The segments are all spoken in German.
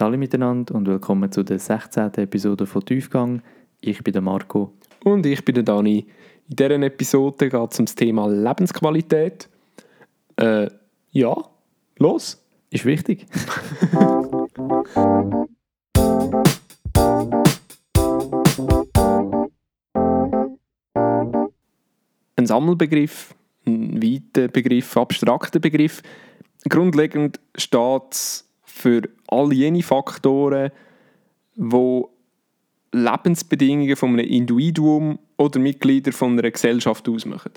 Salut miteinander und willkommen zu der 16. Episode von Tiefgang. Ich bin der Marco. Und ich bin der Dani. In dieser Episode geht es um das Thema Lebensqualität. Äh, ja, los. Ist wichtig. Ein Sammelbegriff, ein weiter Begriff, abstrakter Begriff. Grundlegend steht es für all jene Faktoren, die Lebensbedingungen von einem Individuum oder Mitglieder von einer Gesellschaft ausmachen.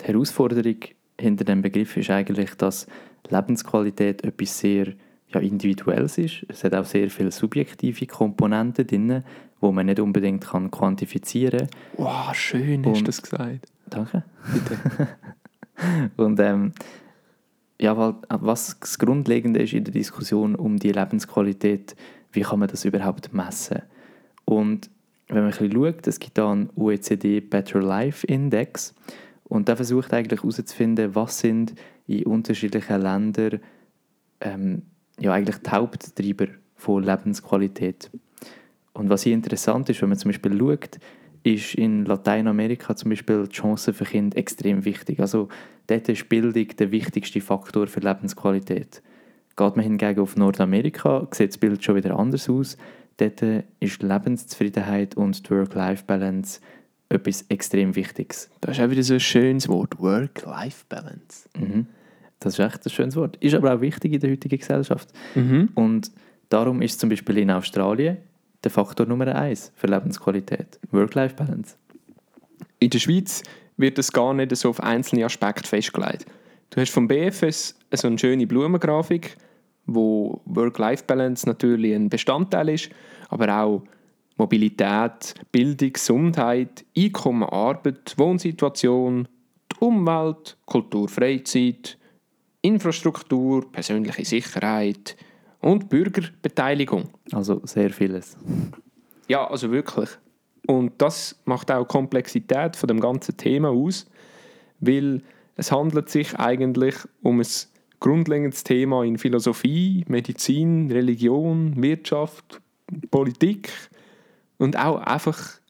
Die Herausforderung hinter dem Begriff ist eigentlich, dass Lebensqualität etwas sehr ja, Individuelles ist. Es hat auch sehr viele subjektive Komponenten drin, die man nicht unbedingt kann quantifizieren kann. Wow, schön hast du das gesagt. Danke. Bitte. Und ähm, ja, weil, was das Grundlegende ist in der Diskussion um die Lebensqualität, wie kann man das überhaupt messen? Und wenn man ein bisschen schaut, es gibt da einen OECD Better Life Index und der versucht eigentlich herauszufinden, was sind in unterschiedlichen Ländern ähm, ja eigentlich die Haupttreiber von Lebensqualität. Und was hier interessant ist, wenn man zum Beispiel schaut, ist in Lateinamerika zum Beispiel die Chance für Kinder extrem wichtig. Also dort ist Bildung der wichtigste Faktor für Lebensqualität. Geht man hingegen auf Nordamerika, sieht das Bild schon wieder anders aus. Dort ist Lebenszufriedenheit und Work-Life-Balance etwas extrem Wichtiges. Das ist auch wieder so ein schönes Wort, Work-Life-Balance. Mhm. Das ist echt ein schönes Wort. Ist aber auch wichtig in der heutigen Gesellschaft. Mhm. Und darum ist zum Beispiel in Australien der Faktor Nummer eins für Lebensqualität. Work-Life-Balance. In der Schweiz wird es gar nicht so auf einzelne Aspekte festgelegt. Du hast vom BFS so eine schöne Blumengrafik, wo Work-Life-Balance natürlich ein Bestandteil ist, aber auch Mobilität, Bildung, Gesundheit, Einkommen, Arbeit, Wohnsituation, die Umwelt, Kultur, Freizeit, Infrastruktur, persönliche Sicherheit und Bürgerbeteiligung. Also sehr vieles. Ja, also wirklich. Und das macht auch die Komplexität von dem ganzen Thema aus, weil es handelt sich eigentlich um ein grundlegendes Thema in Philosophie, Medizin, Religion, Wirtschaft, Politik und auch einfach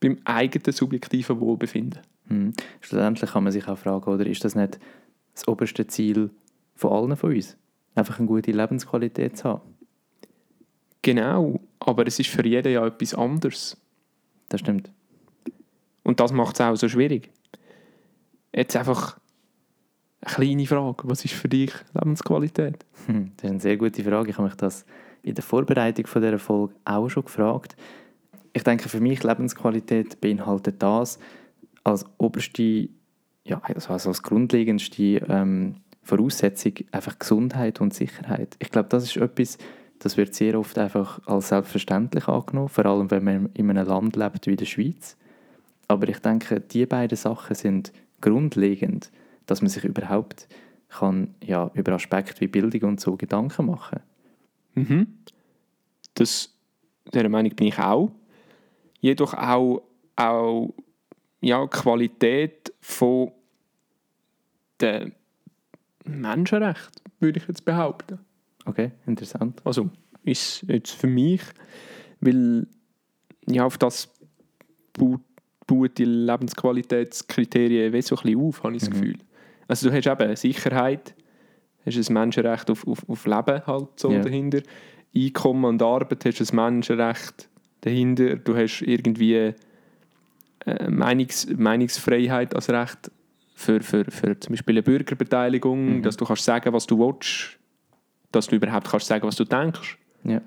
beim eigenen subjektiven Wohlbefinden. Hm. Schlussendlich kann man sich auch fragen, oder ist das nicht das oberste Ziel von allen von uns? Einfach eine gute Lebensqualität zu haben. Genau, aber es ist für jeden ja etwas anderes. Das stimmt. Und das macht es auch so schwierig. Jetzt einfach eine kleine Frage. Was ist für dich Lebensqualität? Hm, das ist eine sehr gute Frage. Ich habe mich das in der Vorbereitung von dieser Folge auch schon gefragt. Ich denke, für mich Lebensqualität beinhaltet das als oberste, ja, also als grundlegendste ähm, Voraussetzung einfach Gesundheit und Sicherheit. Ich glaube, das ist etwas, das wird sehr oft einfach als selbstverständlich angenommen, vor allem wenn man in einem Land lebt wie der Schweiz. Aber ich denke, die beiden Sachen sind grundlegend, dass man sich überhaupt kann, ja, über Aspekte wie Bildung und so Gedanken machen. Mhm. Das, dieser Meinung bin ich auch. Jedoch auch, auch ja, Qualität von der Menschenrecht, würde ich jetzt behaupten. Okay, interessant. Also ist jetzt für mich, weil ja, auf das baut, die Lebensqualitätskriterien wie so ein bisschen auf, habe ich das Mhm. Gefühl. Also du hast eben Sicherheit, hast ein Menschenrecht auf, auf, auf Leben halt so Ja. dahinter, Einkommen und Arbeit hast ein Menschenrecht dahinter, du hast irgendwie äh, Meinungs, Meinungsfreiheit als Recht für, für, für zum Beispiel eine Bürgerbeteiligung, Mhm. dass du kannst sagen, was du willst, dass du überhaupt kannst sagen, was du denkst. Ja.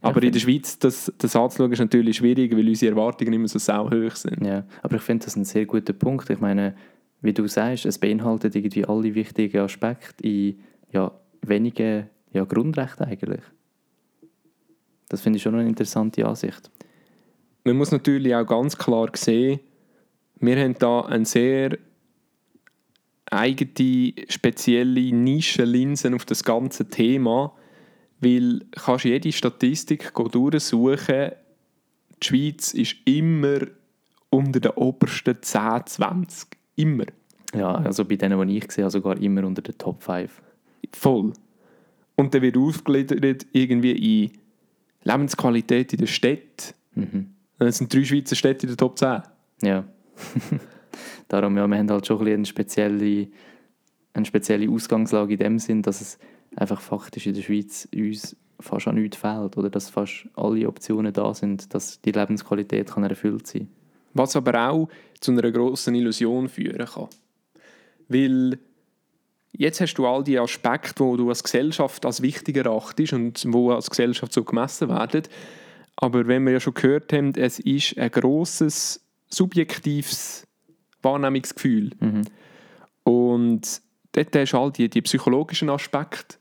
Aber ich in der Schweiz, das, das anzuschauen, ist natürlich schwierig, weil unsere Erwartungen immer so sau hoch sind. Ja, aber ich finde das ein sehr guter Punkt. Ich meine, wie du sagst, es beinhaltet irgendwie alle wichtigen Aspekte in ja, wenigen ja, Grundrechten eigentlich. Das finde ich schon eine interessante Ansicht. Man muss natürlich auch ganz klar sehen, wir haben da eine sehr eigene, spezielle Nischenlinsen auf das ganze Thema, weil du kannst jede Statistik durchsuchen, die Schweiz ist immer unter den obersten 10, 20. Immer. Ja, also bei denen, die ich sehe, sogar immer unter den Top 5. Voll. Und dann wird aufgegliedert irgendwie in Lebensqualität in der Stadt. Mhm. Es sind drei Schweizer Städte in der Top 10. Ja. Darum, ja, wir haben halt schon eine spezielle, eine spezielle Ausgangslage in dem Sinn, dass es einfach faktisch in der Schweiz uns fast an nichts fehlt oder dass fast alle Optionen da sind, dass die Lebensqualität kann erfüllt sein Was aber auch zu einer grossen Illusion führen kann. Weil jetzt hast du all die Aspekte, wo du als Gesellschaft als wichtig erachtest und wo als Gesellschaft so gemessen werden. Aber wenn wir ja schon gehört haben, es ist ein grosses subjektives Wahrnehmungsgefühl. Mhm. Und dort hast du all die, die psychologischen Aspekte,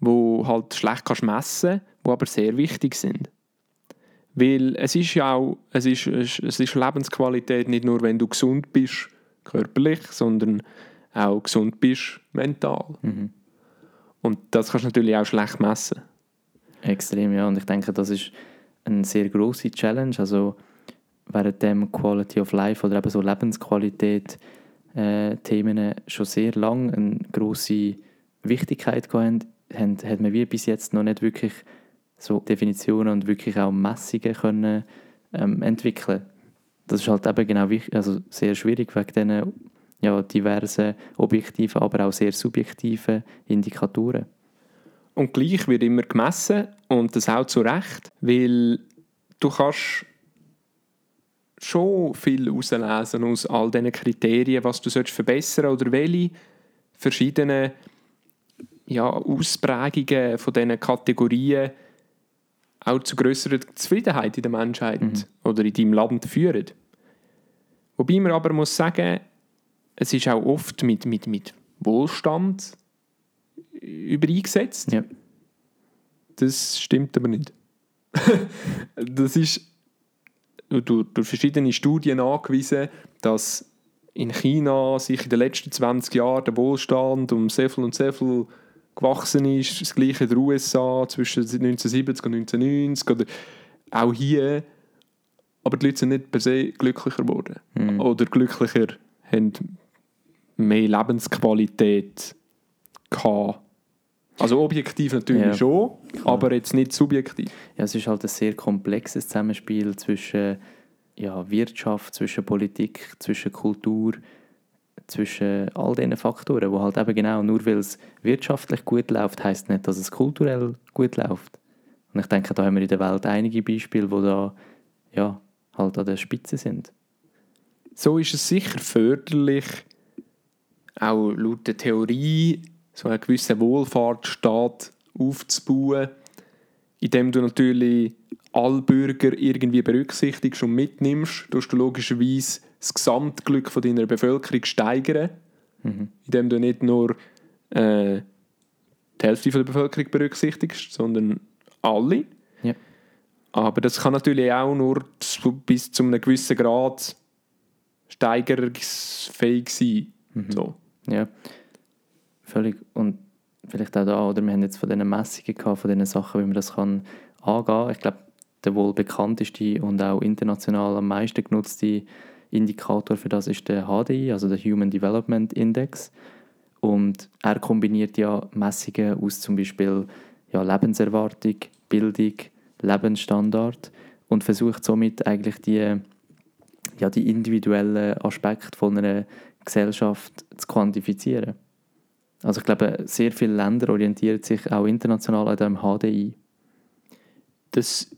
wo halt schlecht kannst messen, die aber sehr wichtig sind. Weil es ist ja auch, es ist, es ist Lebensqualität nicht nur, wenn du gesund bist, körperlich, sondern auch gesund bist, mental. Mhm. Und das kannst du natürlich auch schlecht messen. Extrem, ja. Und ich denke, das ist eine sehr große Challenge. Also während dem Quality of Life oder eben so Lebensqualität äh, Themen schon sehr lange eine große Wichtigkeit gehabt haben, hat man wie bis jetzt noch nicht wirklich so Definitionen und wirklich auch Messungen können ähm, entwickeln. Das ist halt eben genau wichtig, also sehr schwierig wegen diesen ja, diversen objektiven, aber auch sehr subjektiven Indikatoren. Und gleich wird immer gemessen und das auch zu Recht, weil du kannst schon viel herauslesen aus all diesen Kriterien, was du verbessern sollst oder welche verschiedenen ja, Ausprägungen von diesen Kategorien auch zu grösserer Zufriedenheit in der Menschheit Mhm. oder in deinem Land führen. Wobei man aber muss sagen, es ist auch oft mit, mit, mit Wohlstand übereingesetzt. Ja. Das stimmt aber nicht. das ist durch, durch verschiedene Studien angewiesen, dass in China sich in den letzten 20 Jahren der Wohlstand um sehr viel und sehr viel gewachsen ist. Das gleiche in den USA zwischen 1970 und 1990 oder auch hier. Aber die Leute sind nicht per se glücklicher geworden. Mhm. Oder glücklicher, haben mehr Lebensqualität gehabt. Also objektiv natürlich Ja, schon, klar. aber jetzt nicht subjektiv. Ja, es ist halt ein sehr komplexes Zusammenspiel zwischen ja, Wirtschaft, zwischen Politik, zwischen Kultur, zwischen all diesen Faktoren, wo halt eben genau nur weil es wirtschaftlich gut läuft, heißt nicht, dass es kulturell gut läuft. Und ich denke, da haben wir in der Welt einige Beispiele, wo da ja, halt an der Spitze sind. So ist es sicher förderlich, auch laut der Theorie, so einen gewissen Wohlfahrtsstaat aufzubauen, indem du natürlich alle Bürger irgendwie berücksichtigst und mitnimmst, tust du logischerweise das Gesamtglück von deiner Bevölkerung steigern, Mhm. indem du nicht nur äh, die Hälfte von der Bevölkerung berücksichtigst, sondern alle. Ja. Aber das kann natürlich auch nur zu, bis zu einem gewissen Grad steigerungsfähig sein. So. Ja, völlig. Und vielleicht auch da, oder wir haben jetzt von diesen Messungen gehabt, von diesen Sachen, wie man das kann angehen. Ich glaube, der wohl bekannteste und auch international am meisten genutzte Indikator für das ist der HDI, also der Human Development Index. Und er kombiniert ja Messungen aus zum Beispiel ja, Lebenserwartung, Bildung, Lebensstandard und versucht somit eigentlich die, ja, die individuellen Aspekte von einer Gesellschaft zu quantifizieren. Also ich glaube, sehr viele Länder orientieren sich auch international an dem HDI. Das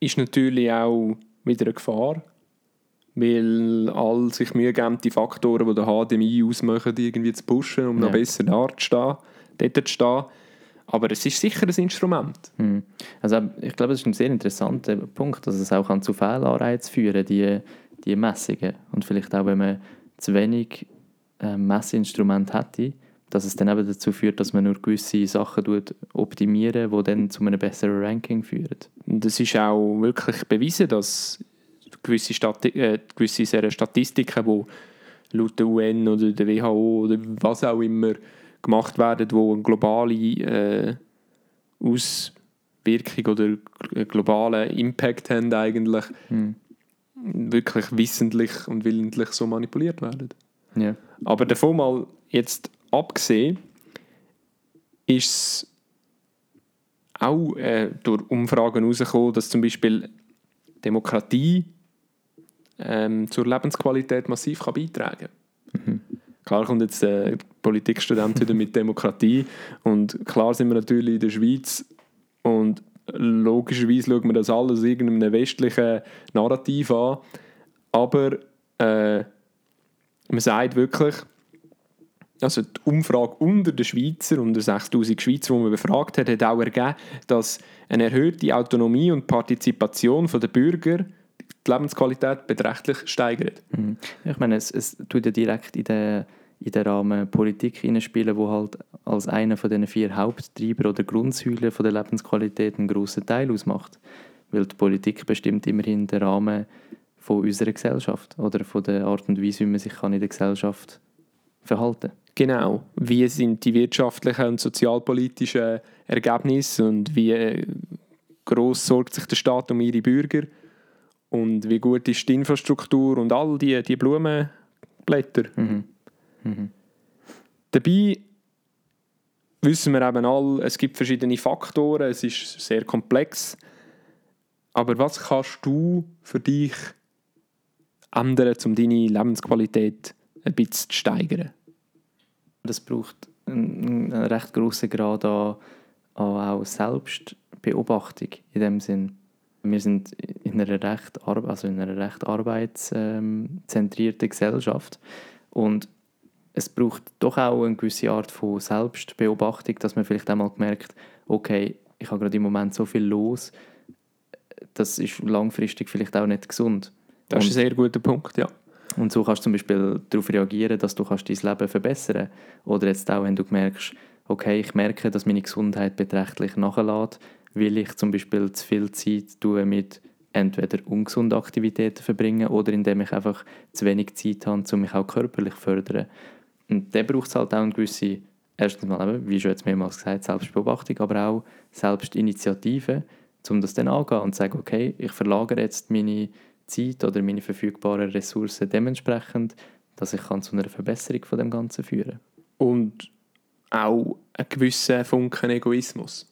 ist natürlich auch wieder eine Gefahr, weil all sich Mühe geben, die Faktoren, die der HDMI ausmachen, irgendwie zu pushen, um Ja. noch besser dazustehen, dort zu stehen. Aber es ist sicher ein Instrument. Hm. Also ich glaube, das ist ein sehr interessanter Punkt, dass es auch kann zu Fehlanreizen führen die, die Messungen. Und vielleicht auch, wenn man zu wenig äh, Messinstrumente hätte, dass es dann eben dazu führt, dass man nur gewisse Sachen tut, optimieren, die dann zu einem besseren Ranking führen. Und es ist auch wirklich bewiesen, dass gewisse, Stati äh, gewisse Statistiken, die laut der UN oder der WHO oder was auch immer gemacht werden, die eine globale äh, Auswirkung oder einen globalen Impact haben eigentlich, Hm. wirklich wissentlich und willentlich so manipuliert werden. Ja. Aber davon mal jetzt abgesehen, ist es auch äh, durch Umfragen herausgekommen, dass zum Beispiel Demokratie ähm, zur Lebensqualität massiv kann beitragen kann. Klar kommt jetzt der Politikstudent wieder mit Demokratie. Und klar sind wir natürlich in der Schweiz. Und logischerweise schaut man das alles irgendeinem westlichen Narrativ an, aber äh, man sagt wirklich, also die Umfrage unter den Schweizer, unter 6000 Schweizer, die man befragt hat, hat auch ergeben, dass eine erhöhte Autonomie und Partizipation der Bürger die Lebensqualität beträchtlich steigert. Mhm. Ich meine, es, es tut ja direkt in den, in den Rahmen Politik hineinspielen, wo halt als einer von den vier Haupttreiber oder Grundsäulen von der Lebensqualität einen grossen Teil ausmacht. Weil die Politik bestimmt immerhin den Rahmen von unserer Gesellschaft oder von der Art und Weise, wie man sich kann in der Gesellschaft verhalten kann. Genau. Wie sind die wirtschaftlichen und sozialpolitischen Ergebnisse und wie äh, groß sorgt sich der Staat um ihre Bürger und wie gut ist die Infrastruktur und all die, die Blumenblätter. Mhm. Mhm. Dabei wissen wir eben alle, es gibt verschiedene Faktoren, es ist sehr komplex. Aber was kannst du für dich ändern, um deine Lebensqualität ein bisschen zu steigern? Das braucht einen, einen recht grossen Grad an, an auch Selbstbeobachtung in dem Sinn. Wir sind in einer recht, also in einer recht arbeitszentrierten Gesellschaft und es braucht doch auch eine gewisse Art von Selbstbeobachtung, dass man vielleicht einmal merkt, okay, ich habe gerade im Moment so viel los, das ist langfristig vielleicht auch nicht gesund. Das ist ein sehr guter Punkt, ja. Und so kannst du zum Beispiel darauf reagieren, dass du dein Leben verbessern kannst. Oder jetzt auch, wenn du merkst, okay, ich merke, dass meine Gesundheit beträchtlich nachlässt, weil ich zum Beispiel zu viel Zeit tue mit entweder ungesunden Aktivitäten verbringen oder indem ich einfach zu wenig Zeit habe, um mich auch körperlich zu fördern. Und dann braucht es halt auch eine gewisse, erstens mal, wie schon jetzt mehrmals gesagt, Selbstbeobachtung, aber auch Selbstinitiative, um das dann anzugehen und zu sagen, okay, ich verlagere jetzt meine Zeit oder meine verfügbaren Ressourcen dementsprechend, dass ich kann zu einer Verbesserung von dem Ganzen führen Und auch einen gewissen Funken Egoismus.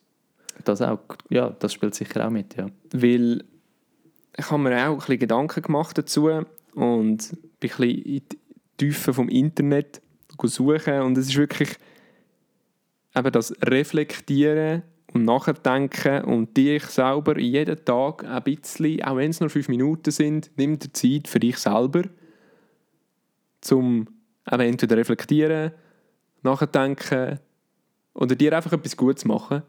Das auch, ja, das spielt sicher auch mit, ja. Weil ich habe mir auch ein bisschen Gedanken gemacht dazu und bin ein bisschen in die Tiefe vom Internet suchen und es ist wirklich eben das Reflektieren und Nachdenken und dich selber jeden Tag ein bisschen, auch wenn es nur fünf Minuten sind, nimm dir Zeit für dich selber, zum eben entweder reflektieren, nachdenken oder dir einfach etwas Gutes machen.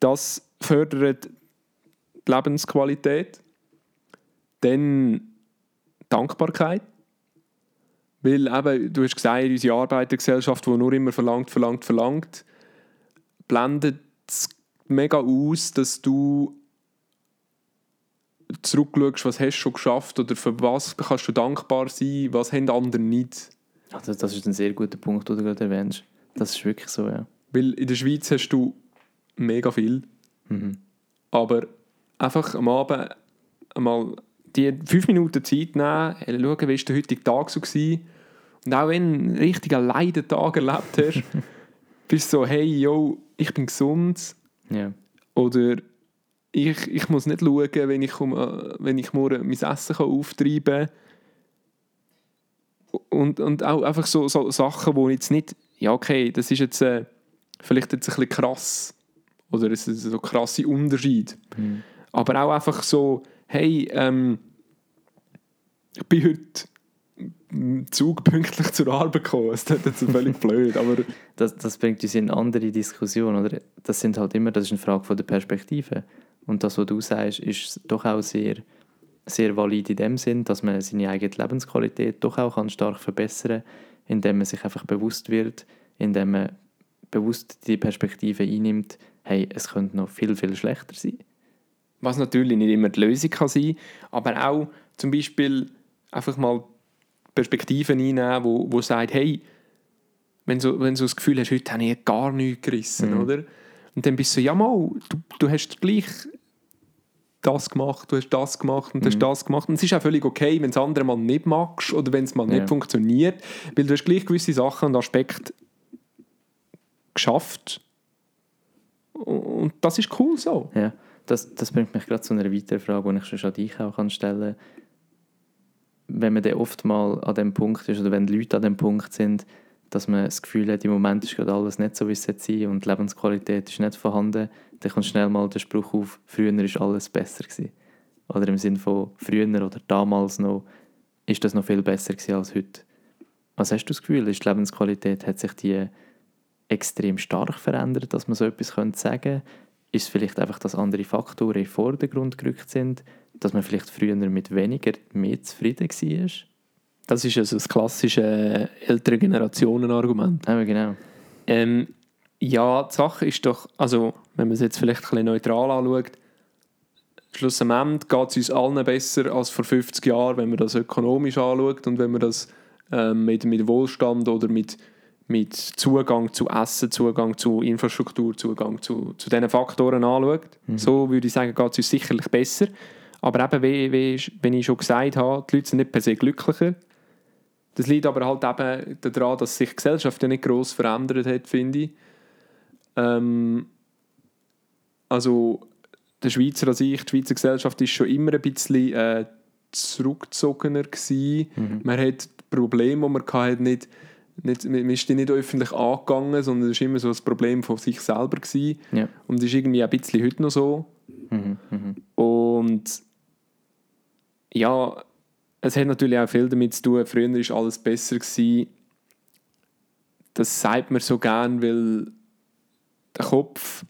Das fördert die Lebensqualität. Dann Dankbarkeit. Weil eben, du hast gesagt, unsere Arbeitergesellschaft, die nur immer verlangt, verlangt, verlangt, blendet mega aus, dass du zurückschaust, was hast du schon geschafft oder für was kannst du dankbar sein, was haben andere nicht. Also das ist ein sehr guter Punkt, den du gerade erwähnst. Das ist wirklich so, ja. Weil in der Schweiz hast du mega viel, Mhm. aber einfach am Abend einmal die fünf Minuten Zeit nehmen, schauen, wie war der heutige Tag so gewesen. Und auch wenn du einen richtigen Leidentag erlebt hast, bist du so, hey, yo, ich bin gesund Ja. oder ich, ich muss nicht schauen, wenn ich, um, äh, wenn ich morgen mein Essen kann auftreiben kann. Und, und auch einfach so, so Sachen, wo jetzt nicht, ja okay, das ist jetzt äh, vielleicht jetzt ein bisschen krass oder es ist so ein krasser Unterschied. Mhm. Aber auch einfach so, hey, ähm, ich bin heute Zug pünktlich zur Arbeit gekommen. Das ist jetzt völlig blöd, aber Das, das bringt uns in eine andere Diskussion, oder? Das sind halt immer, das ist eine Frage von der Perspektive. Und das, was du sagst, ist doch auch sehr, sehr valid in dem Sinn, dass man seine eigene Lebensqualität doch auch kann stark verbessern kann, indem man sich einfach bewusst wird, indem man bewusst die Perspektive einnimmt, hey, es könnte noch viel, viel schlechter sein. was natürlich nicht immer die Lösung kann sein aber auch zum Beispiel einfach mal Perspektiven einnehmen, wo, wo sagt, hey, wenn du, wenn du das Gefühl hast, heute habe ich gar nichts gerissen, Mhm. oder? Und dann bist du so, ja mal, du, du hast gleich das gemacht, du hast das gemacht und du hast Mhm. das gemacht. Und es ist auch völlig okay, wenn es andere mal nicht magst oder wenn es mal Ja. nicht funktioniert, weil du hast gleich gewisse Sachen und Aspekte geschafft Und das ist cool so. Ja, das, das bringt mich gerade zu einer weiteren Frage, die ich schon an dich auch kann stellen kann. Wenn man dann oft mal an dem Punkt ist, oder wenn die Leute an dem Punkt sind, dass man das Gefühl hat, im Moment ist gerade alles nicht so, wie es sein und die Lebensqualität ist nicht vorhanden, dann kommt schnell mal der Spruch auf, früher ist alles besser gewesen. Oder im Sinne von früher oder damals noch, ist das noch viel besser gewesen als heute. Was hast du das Gefühl, ist die Lebensqualität, hat sich die extrem stark verändert, dass man so etwas könnte sagen Ist es vielleicht einfach, dass andere Faktoren in den Vordergrund gerückt sind, dass man vielleicht früher mit weniger mehr zufrieden war? Das ist also das klassische ältere Generationen-Argument. Ja, genau. Ähm, ja, die Sache ist doch, also wenn man es jetzt vielleicht ein bisschen neutral anschaut, schlussendlich geht es uns allen besser als vor 50 Jahren, wenn man das ökonomisch anschaut und wenn man das ähm, mit, mit Wohlstand oder mit, mit Zugang zu Essen, Zugang zu Infrastruktur, Zugang zu, zu diesen Faktoren anschaut. Mhm. So würde ich sagen, geht es uns sicherlich besser. Aber eben, wie, wie, wie ich schon gesagt habe, die Leute sind nicht per se glücklicher. Das liegt aber halt eben daran, dass sich die Gesellschaft ja nicht gross verändert hat, finde ich. Ähm, also der Schweizer an sich, die Schweizer Gesellschaft ist schon immer ein bisschen äh, zurückgezogener gewesen. Mhm. Man hat Probleme, die man hatte, nicht, nicht, man ist die nicht öffentlich angegangen, sondern es war immer so ein Problem von sich selber gewesen. Ja. Und das ist irgendwie ein bisschen heute noch so. Mhm. Mhm. Und ja, es hat natürlich auch viel damit zu tun, früher war alles besser. Gewesen. Das sagt man so gern, weil der Kopf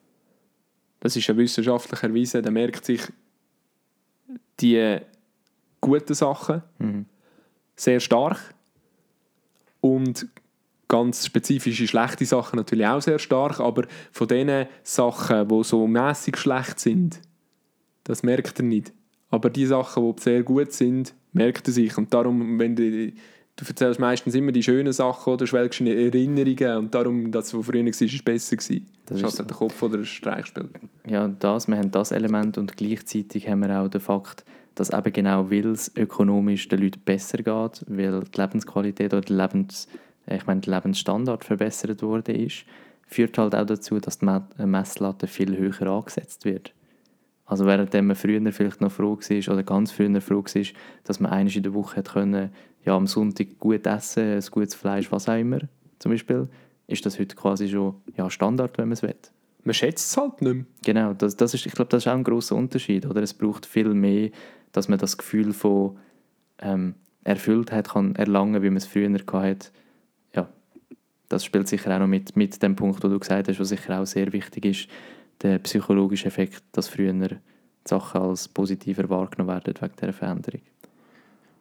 das ist ja wissenschaftlich erwiesen, der merkt sich die guten Sachen mhm. sehr stark und ganz spezifische schlechte Sachen natürlich auch sehr stark, aber von den Sachen, die so mäßig schlecht sind, das merkt er nicht. Aber die Sachen, die sehr gut sind, merkt er sich. Und darum, wenn du du erzählst meistens immer die schönen Sachen oder schwelgst in Erinnerungen und darum, das, was früher war, ist besser gewesen. Das, ist halt der Kopf oder der Streichspiel. Ja, das, wir haben das Element und gleichzeitig haben wir auch den Fakt, dass eben genau, weil es ökonomisch den Leuten besser geht, weil die Lebensqualität oder der Lebens, ich meine, der Lebensstandard verbessert worden ist, führt halt auch dazu, dass die Messlatte viel höher angesetzt wird. Also während man früher vielleicht noch froh war oder ganz früher froh war, dass man einmal in der Woche können, ja, am Sonntag gut essen, ein gutes Fleisch, was auch immer, zum Beispiel, ist das heute quasi schon ja, Standard, wenn man es will. Man schätzt es halt nicht mehr. Genau, das, das ist, ich glaube, das ist auch ein großer Unterschied. Oder? Es braucht viel mehr, dass man das Gefühl von ähm, Erfülltheit kann erlangen wie man es früher hatte. Das spielt sicher auch noch mit, mit dem Punkt, den du gesagt hast, was sicher auch sehr wichtig ist, der psychologische Effekt, dass früher die Sachen als positiver wahrgenommen werden wegen dieser Veränderung.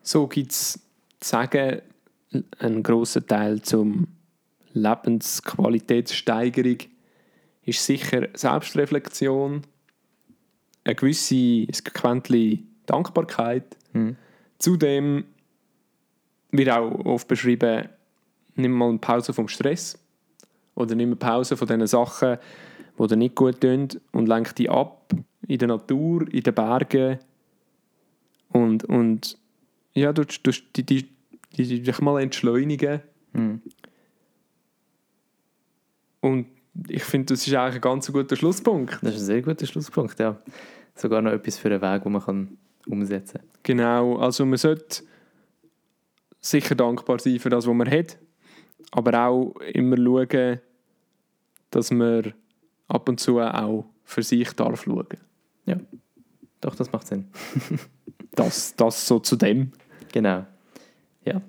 So gibt es sagen, ein großer Teil zum Lebensqualitätssteigerung ist sicher Selbstreflexion, eine gewisse ein Dankbarkeit. Mhm. Zudem wird auch oft beschrieben, nimm mal eine Pause vom Stress oder nimm eine Pause von den Sachen, die dir nicht gut tun und lenk die ab in der Natur, in den Bergen und, und ja, du, du, die, die, dich mal entschleunigen. Mhm. Und ich finde, das ist eigentlich ein ganz guter Schlusspunkt. Das ist ein sehr guter Schlusspunkt, ja. Sogar noch etwas für einen Weg, den man kann umsetzen kann. Genau, also man sollte sicher dankbar sein für das, was man hat, aber auch immer schauen, dass man ab und zu auch für sich darf schauen. Ja, doch, das macht Sinn. das, das so zu dem. Genau. Ja,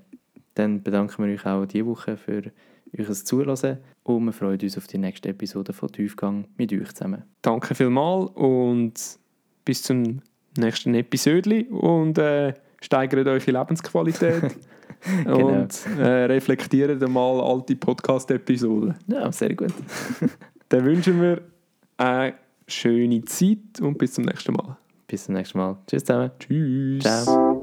dann bedanken wir euch auch diese Woche für euch Zuhören und wir freuen uns auf die nächste Episode von Tiefgang mit euch zusammen. Danke vielmals und bis zum nächsten Episode und äh, steigert eure Lebensqualität genau. und äh, reflektiert einmal alte Podcast-Episoden. Ja, sehr gut. dann wünschen wir eine schöne Zeit und bis zum nächsten Mal. Bis zum nächsten Mal. Tschüss zusammen. Tschüss. Ciao.